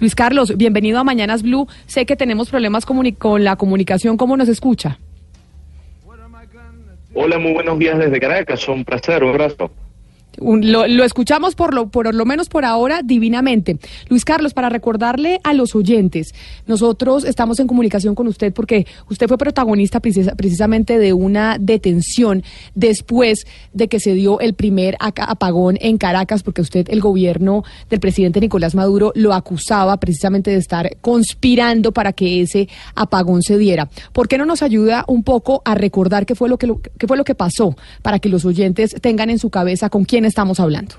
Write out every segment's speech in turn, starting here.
Luis Carlos, bienvenido a Mañanas Blue. Sé que tenemos problemas con la comunicación. ¿Cómo nos escucha? Hola, muy buenos días desde Caracas. Un placer, un abrazo. Lo, lo, escuchamos por lo, por lo menos por ahora divinamente. Luis Carlos, para recordarle a los oyentes, nosotros estamos en comunicación con usted porque usted fue protagonista precisa, precisamente de una detención después de que se dio el primer apagón en Caracas, porque usted, el gobierno del presidente Nicolás Maduro, lo acusaba precisamente de estar conspirando para que ese apagón se diera. ¿Por qué no nos ayuda un poco a recordar qué fue lo que, qué fue lo que pasó para que los oyentes tengan en su cabeza con quién estamos hablando?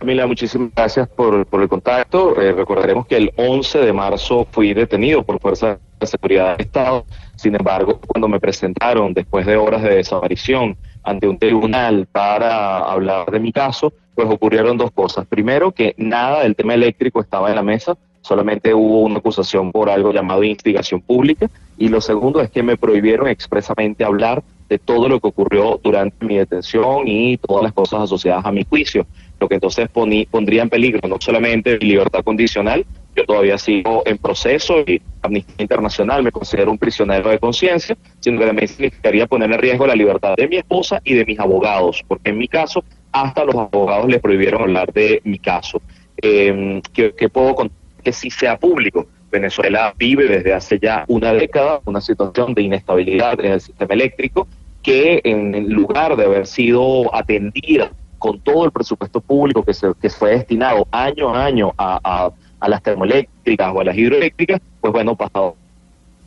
Camila, muchísimas gracias por, por el contacto. Eh, recordaremos que el 11 de marzo fui detenido por fuerza de seguridad del Estado. Sin embargo, cuando me presentaron después de horas de desaparición ante un tribunal para hablar de mi caso, pues ocurrieron dos cosas. Primero, que nada del tema eléctrico estaba en la mesa, solamente hubo una acusación por algo llamado instigación pública. Y lo segundo es que me prohibieron expresamente hablar de todo lo que ocurrió durante mi detención y todas las cosas asociadas a mi juicio, lo que entonces pondría en peligro no solamente mi libertad condicional, yo todavía sigo en proceso y Amnistía Internacional me considero un prisionero de conciencia, sino que también significaría poner en riesgo la libertad de mi esposa y de mis abogados, porque en mi caso hasta los abogados le prohibieron hablar de mi caso. Que, que puedo contar que si sea público. Venezuela vive desde hace ya una década una situación de inestabilidad en el sistema eléctrico que en lugar de haber sido atendida con todo el presupuesto público que, se, que fue destinado año a año a, a, las termoeléctricas o a las hidroeléctricas, pues bueno, pasado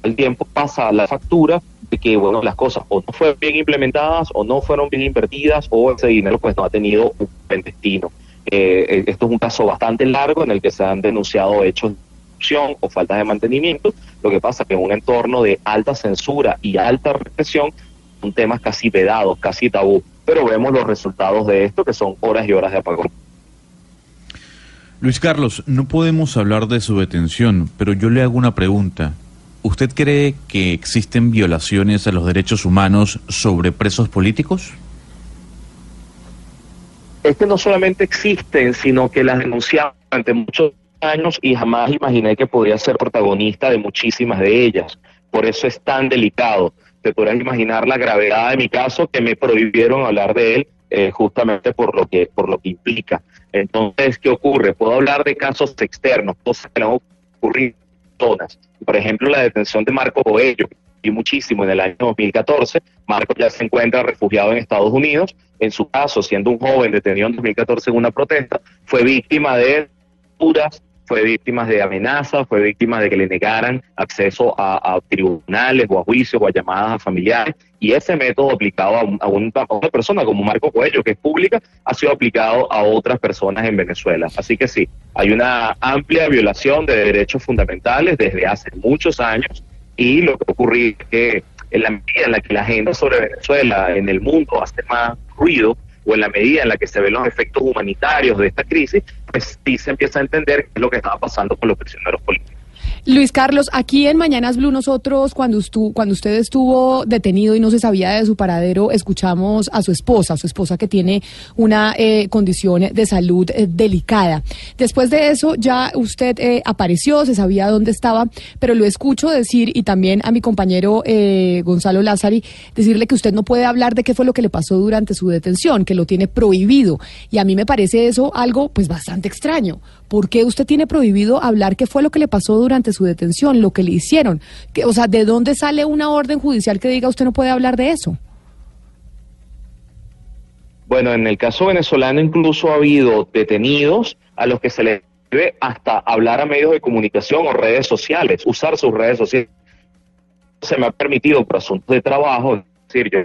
el tiempo pasa la factura de que bueno las cosas o no fueron bien implementadas o no fueron bien invertidas o ese dinero pues no ha tenido un buen destino. Eh, eh, esto es un caso bastante largo en el que se han denunciado hechos de corrupción o faltas de mantenimiento. Lo que pasa que en un entorno de alta censura y alta represión son temas casi vedados, casi tabú, pero vemos los resultados de esto, que son horas y horas de apagón. Luis Carlos, no podemos hablar de su detención, pero yo le hago una pregunta. ¿Usted cree que existen violaciones a los derechos humanos sobre presos políticos? Es que no solamente existen, sino que las denunciaba durante muchos años y jamás imaginé que podía ser protagonista de muchísimas de ellas. Por eso es tan delicado te podrás imaginar la gravedad de mi caso que me prohibieron hablar de él eh, justamente por lo que por lo que implica. Entonces, ¿qué ocurre? Puedo hablar de casos externos, cosas que no ocurrido todas. Por ejemplo, la detención de Marco Boello, y muchísimo en el año 2014. Marco ya se encuentra refugiado en Estados Unidos. En su caso, siendo un joven detenido en 2014 en una protesta, fue víctima de puras fue víctima de amenazas, fue víctima de que le negaran acceso a, tribunales o a juicios o a llamadas a familiares. Y ese método aplicado a, una persona como Marco Cuello, que es pública, ha sido aplicado a otras personas en Venezuela. Así que sí, hay una amplia violación de derechos fundamentales desde hace muchos años y lo que ocurrió es que en la medida en la que la agenda sobre Venezuela en el mundo hace más ruido, o en la medida en la que se ven los efectos humanitarios de esta crisis, pues sí se empieza a entender qué es lo que estaba pasando con los prisioneros políticos. Luis Carlos, aquí en Mañanas Blue nosotros cuando, cuando usted estuvo detenido y no se sabía de su paradero, escuchamos a su esposa, su esposa que tiene una eh, condición de salud eh, delicada. Después de eso ya usted eh, apareció, se sabía dónde estaba, pero lo escucho decir y también a mi compañero Gonzalo Lázari decirle que usted no puede hablar de qué fue lo que le pasó durante su detención, que lo tiene prohibido. Y a mí me parece eso algo pues bastante extraño. ¿Por qué usted tiene prohibido hablar qué fue lo que le pasó durante su detención, lo que le hicieron? o sea, ¿de dónde sale una orden judicial que diga usted no puede hablar de eso? Bueno, en el caso venezolano incluso ha habido detenidos a los que se les debe hasta hablar a medios de comunicación o redes sociales, usar sus redes sociales. Se me ha permitido por asuntos de trabajo, es decir, yo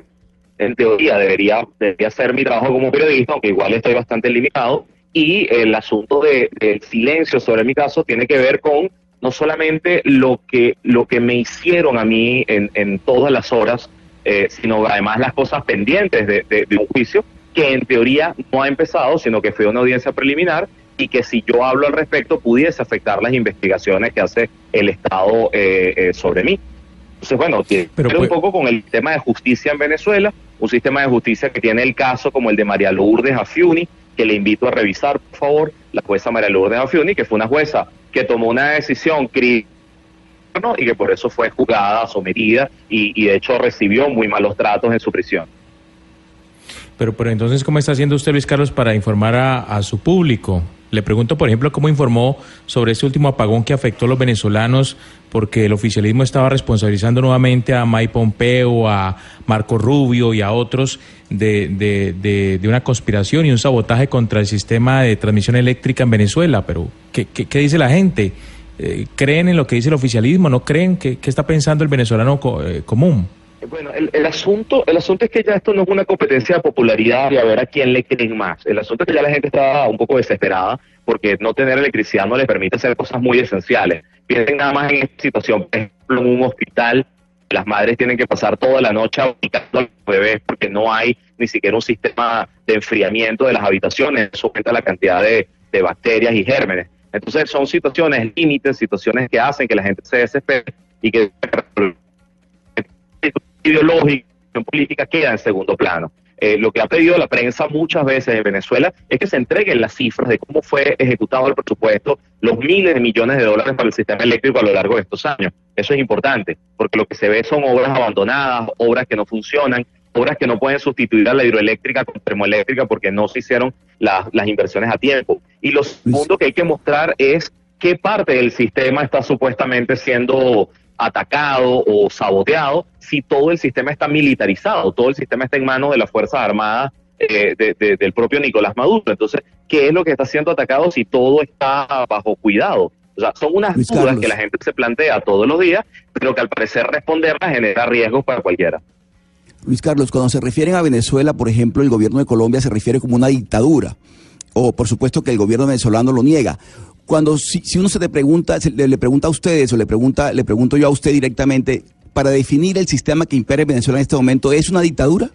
en teoría debería, debería hacer mi trabajo como periodista, aunque igual estoy bastante limitado, y el asunto de, del silencio sobre mi caso tiene que ver con no solamente lo que, lo que me hicieron a mí en, en todas las horas, eh, sino además las cosas pendientes de, de, de un juicio que en teoría no ha empezado, sino que fue una audiencia preliminar y que si yo hablo al respecto pudiese afectar las investigaciones que hace el Estado eh, eh, sobre mí. Entonces, bueno, tiene Pero, un pues- poco con el tema de justicia en Venezuela, un sistema de justicia que tiene el caso como el de María Lourdes Afiuni, que le invito a revisar, por favor, la jueza María Lourdes Afiuni, que fue una jueza que tomó una decisión crítica y que por eso fue juzgada, sometida y, y de hecho recibió muy malos tratos en su prisión. Pero, pero entonces, ¿cómo está haciendo usted, Luis Carlos, para informar a su público? Le pregunto, por ejemplo, cómo informó sobre este último apagón que afectó a los venezolanos, porque el oficialismo estaba responsabilizando nuevamente a Mike Pompeo, a Marco Rubio y a otros de, de, de, de una conspiración y un sabotaje contra el sistema de transmisión eléctrica en Venezuela. Pero, ¿qué, qué, qué dice la gente? Eh, ¿Creen en lo que dice el oficialismo? ¿No creen? ¿Qué, qué está pensando el venezolano eh, común? Bueno, el, asunto el asunto es que ya esto no es una competencia de popularidad y a ver a quién le creen más. El asunto es que ya la gente está un poco desesperada porque no tener electricidad no le permite hacer cosas muy esenciales. Piensen nada más en esta situación, por ejemplo, en un hospital, las madres tienen que pasar toda la noche ubicando a los bebés porque no hay ni siquiera un sistema de enfriamiento de las habitaciones. Eso aumenta la cantidad de, de bacterias y gérmenes. Entonces son situaciones límites, situaciones que hacen que la gente se desespere y que ideológica política queda en segundo plano. Eh, lo que ha pedido la prensa muchas veces en Venezuela es que se entreguen las cifras de cómo fue ejecutado el presupuesto, los miles de millones de dólares para el sistema eléctrico a lo largo de estos años. Eso es importante, porque lo que se ve son obras abandonadas, obras que no funcionan, obras que no pueden sustituir a la hidroeléctrica con termoeléctrica porque no se hicieron las, las inversiones a tiempo. Y lo segundo que hay que mostrar es qué parte del sistema está supuestamente siendo atacado o saboteado si todo el sistema está militarizado, todo el sistema está en manos de las Fuerzas Armadas eh, de- de- del propio Nicolás Maduro. Entonces, ¿qué es lo que está siendo atacado si todo está bajo cuidado? O sea, son unas Luis dudas Carlos. que la gente se plantea todos los días, pero que al parecer responderlas genera riesgos para cualquiera. Luis Carlos, cuando se refieren a Venezuela, por ejemplo, el gobierno de Colombia se refiere como una dictadura. O por supuesto que el gobierno venezolano lo niega. Cuando si, si uno se te pregunta, se le, le pregunta a ustedes o le pregunta, le pregunto yo a usted directamente, para definir el sistema que impera en Venezuela en este momento, ¿es una dictadura?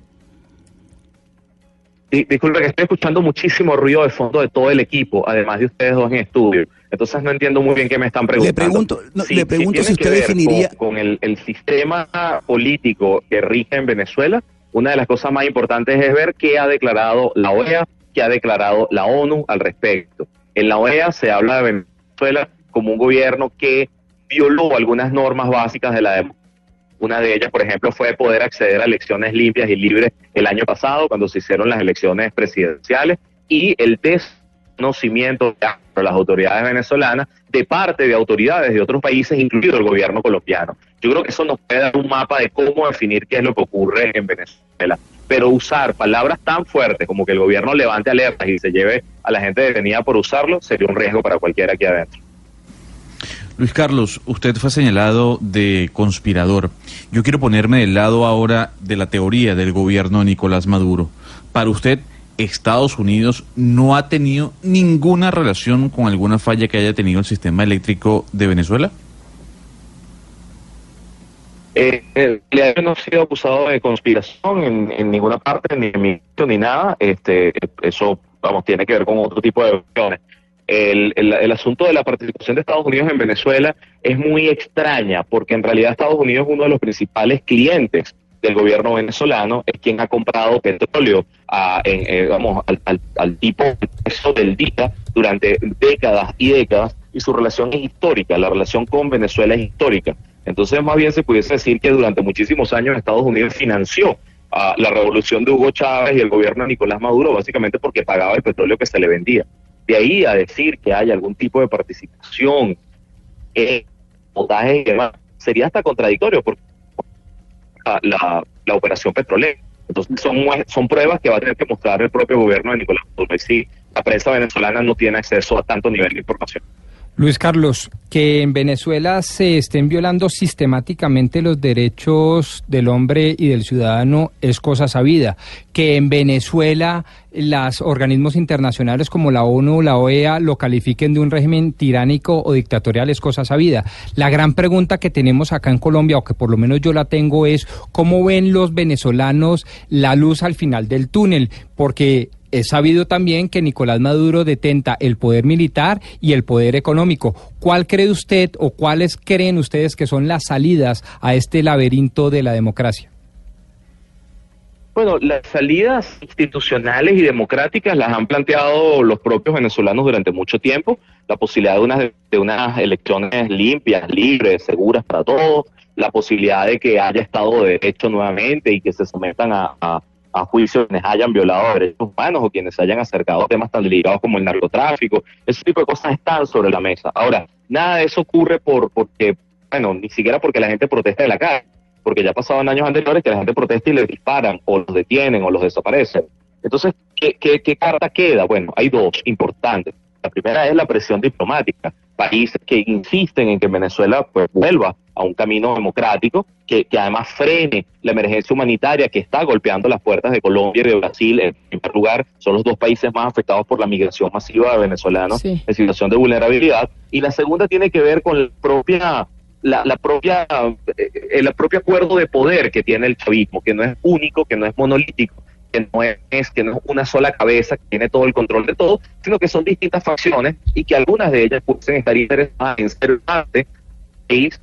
Di- Disculpe que estoy escuchando muchísimo ruido de fondo de todo el equipo, además de ustedes dos en estudio. Entonces no entiendo muy bien qué me están preguntando. pregunto- no, le pregunto si que usted definiría- Con, con el, el sistema político que rige en Venezuela, una de las cosas más importantes es ver qué ha declarado la OEA, qué ha declarado la ONU al respecto. En la OEA se habla de Venezuela como un gobierno que violó algunas normas básicas de la democracia. Una de ellas, por ejemplo, fue poder acceder a elecciones limpias y libres el año pasado, cuando se hicieron las elecciones presidenciales, y el desconocimiento de las autoridades venezolanas de parte de autoridades de otros países, incluido el gobierno colombiano. Yo creo que eso nos puede dar un mapa de cómo definir qué es lo que ocurre en Venezuela. Pero usar palabras tan fuertes como que el gobierno levante alertas y se lleve a la gente detenida por usarlo sería un riesgo para cualquiera aquí adentro. Luis Carlos, usted fue señalado de conspirador. Yo quiero ponerme del lado ahora de la teoría del gobierno de Nicolás Maduro. Para usted, Estados Unidos no ha tenido ninguna relación con alguna falla que haya tenido el sistema eléctrico de Venezuela. Eh, eh, yo no he sido acusado de conspiración en, ninguna parte, ni en ni nada. Este, eso, vamos, tiene que ver con otro tipo de cuestiones. El, asunto de la participación de Estados Unidos en Venezuela es muy extraña, porque en realidad Estados Unidos es uno de los principales clientes del gobierno venezolano, es quien ha comprado petróleo eh, vamos, al, tipo del día durante décadas y décadas, y su relación es histórica, la relación con Venezuela es histórica. Entonces, más bien se pudiese decir que durante muchísimos años Estados Unidos financió a la revolución de Hugo Chávez y el gobierno de Nicolás Maduro, básicamente porque pagaba el petróleo que se le vendía. De ahí a decir que hay algún tipo de participación, eh, votaje y demás, sería hasta contradictorio porque la, operación petrolera. Entonces, son, son pruebas que va a tener que mostrar el propio gobierno de Nicolás Maduro. Y sí, la prensa venezolana no tiene acceso a tanto nivel de información. Luis Carlos, que en Venezuela se estén violando sistemáticamente los derechos del hombre y del ciudadano es cosa sabida. Que en Venezuela los organismos internacionales como la ONU o la OEA lo califiquen de un régimen tiránico o dictatorial es cosa sabida. La gran pregunta que tenemos acá en Colombia, o que por lo menos yo la tengo, es cómo ven los venezolanos la luz al final del túnel, porque es sabido también que Nicolás Maduro detenta el poder militar y el poder económico. ¿Cuál cree usted o cuáles creen ustedes que son las salidas a este laberinto de la democracia? Bueno, las salidas institucionales y democráticas las han planteado los propios venezolanos durante mucho tiempo. La posibilidad de unas, elecciones limpias, libres, seguras para todos. La posibilidad de que haya Estado de Derecho nuevamente y que se sometan a a juicio quienes hayan violado derechos humanos o quienes hayan acercado a temas tan delicados como el narcotráfico. Ese tipo de cosas están sobre la mesa. Ahora, nada de eso ocurre por porque, bueno, ni siquiera porque la gente protesta de la calle, porque ya en años anteriores que la gente protesta y le disparan o los detienen o los desaparecen. Entonces, ¿qué, qué, qué carta queda? Bueno, hay dos importantes. La primera es la presión diplomática. Países que insisten en que Venezuela pues, vuelva a un camino democrático que, que, además frene la emergencia humanitaria que está golpeando las puertas de Colombia y de Brasil. En primer lugar, son los dos países más afectados por la migración masiva de venezolanos en situación de vulnerabilidad. Y la segunda tiene que ver con la propia la, la, propia eh, el propio acuerdo de poder que tiene el chavismo, que no es único, que no es monolítico, que no es que no es una sola cabeza que tiene todo el control de todo, sino que son distintas facciones y que algunas de ellas pueden estar interesadas en ser parte país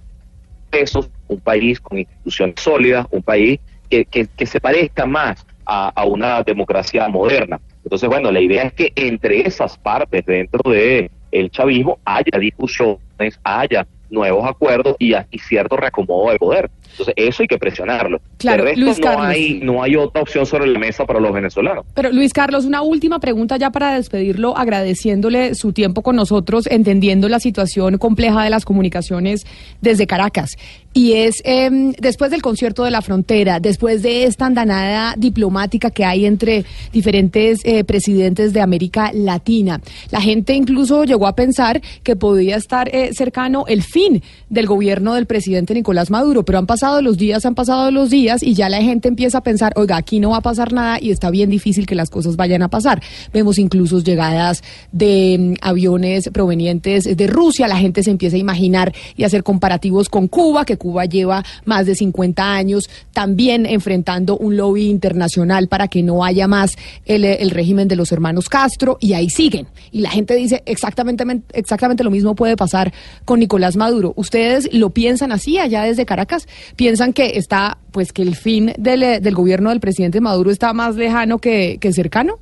pesos, un país con instituciones sólidas, un país que, que, se parezca más a, a, una democracia moderna. Entonces, bueno, la idea es que entre esas partes dentro de el chavismo haya discusiones, haya nuevos acuerdos y, y cierto reacomodo de poder. Entonces, eso hay que presionarlo. Claro, de resto, Luis no Carlos. hay, no hay otra opción sobre la mesa para los venezolanos. Pero Luis Carlos, una última pregunta ya para despedirlo, agradeciéndole su tiempo con nosotros, entendiendo la situación compleja de las comunicaciones desde Caracas. Y es eh, después del concierto de la frontera, después de esta andanada diplomática que hay entre diferentes eh, presidentes de América Latina, la gente incluso llegó a pensar que podía estar eh, cercano el fin del gobierno del presidente Nicolás Maduro, pero han pasado los días, han pasado los días y ya la gente empieza a pensar, oiga, aquí no va a pasar nada y está bien difícil que las cosas vayan a pasar. Vemos incluso llegadas de mm, aviones provenientes de Rusia, la gente se empieza a imaginar y hacer comparativos con Cuba, que Cuba lleva más de 50 años también enfrentando un lobby internacional para que no haya más el, el régimen de los hermanos Castro y ahí siguen. Y la gente dice exactamente, exactamente lo mismo puede pasar con Nicolás Maduro. ¿Ustedes lo piensan así allá desde Caracas? ¿Piensan que está, pues que el fin del, del gobierno del presidente Maduro está más lejano que, que cercano?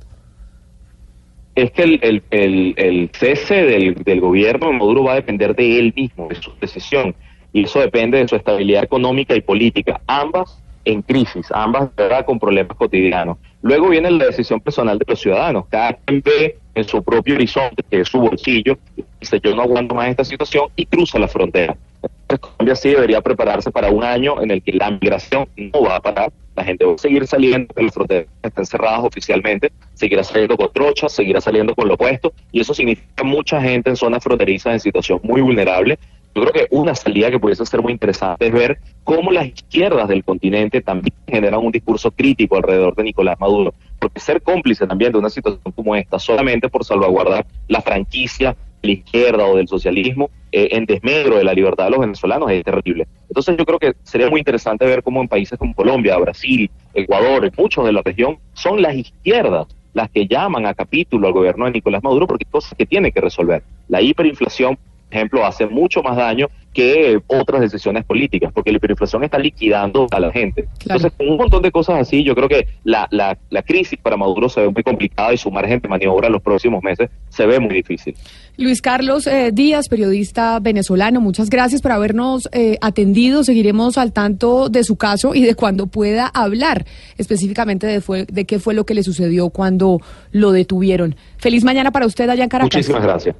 es que el, el, el, el cese del, del, gobierno de Maduro va a depender de él mismo, de su decisión, y eso depende de su estabilidad económica y política, ambas en crisis, ambas ¿verdad? con problemas cotidianos. Luego viene la decisión personal de los ciudadanos, cada quien ve en su propio horizonte, que es su bolsillo, dice yo no aguanto más esta situación y cruza la frontera. Entonces Colombia sí debería prepararse para un año en el que la migración no va a parar, la gente va a seguir saliendo, las fronteras están cerradas oficialmente, seguirá saliendo con trochas, seguirá saliendo con lo opuesto, y eso significa mucha gente en zonas fronterizas en situación muy vulnerable. Yo creo que una salida que pudiese ser muy interesante es ver cómo las izquierdas del continente también generan un discurso crítico alrededor de Nicolás Maduro, porque ser cómplice también de una situación como esta, solamente por salvaguardar la franquicia de la izquierda o del socialismo eh, en desmedro de la libertad de los venezolanos es terrible. Entonces yo creo que sería muy interesante ver cómo en países como Colombia, Brasil, Ecuador, muchos de la región, son las izquierdas las que llaman a capítulo al gobierno de Nicolás Maduro porque hay cosas que tiene que resolver. La hiperinflación, ejemplo, hace mucho más daño que otras decisiones políticas, porque la hiperinflación está liquidando a la gente. Claro. Entonces, con un montón de cosas así, yo creo que la, la, la, crisis para Maduro se ve muy complicada y su margen de maniobra en los próximos meses se ve muy difícil. Luis Carlos eh, Díaz, periodista venezolano, muchas gracias por habernos eh, atendido. Seguiremos al tanto de su caso y de cuando pueda hablar específicamente de, fue, de qué fue lo que le sucedió cuando lo detuvieron. Feliz mañana para usted allá en Caracas. Muchísimas gracias.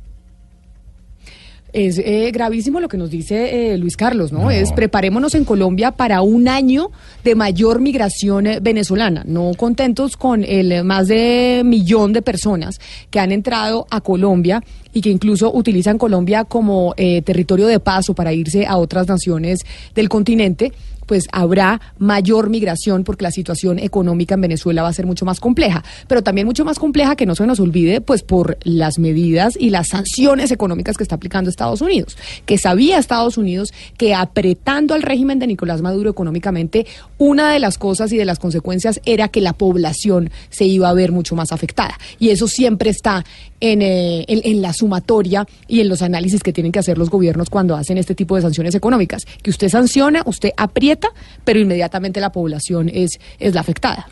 Es eh, gravísimo lo que nos dice eh, Luis Carlos, ¿no? Es preparémonos en Colombia para un año de mayor migración eh, venezolana. No contentos con el más de millón de personas que han entrado a Colombia y que incluso utilizan Colombia como eh, territorio de paso para irse a otras naciones del continente pues habrá mayor migración porque la situación económica en Venezuela va a ser mucho más compleja, pero también mucho más compleja que no se nos olvide pues por las medidas y las sanciones económicas que está aplicando Estados Unidos, que sabía Estados Unidos que apretando al régimen de Nicolás Maduro económicamente, una de las cosas y de las consecuencias era que la población se iba a ver mucho más afectada. Y eso siempre está en, eh, en, en la sumatoria y en los análisis que tienen que hacer los gobiernos cuando hacen este tipo de sanciones económicas, que usted sanciona, usted aprieta, pero inmediatamente la población es, es la afectada.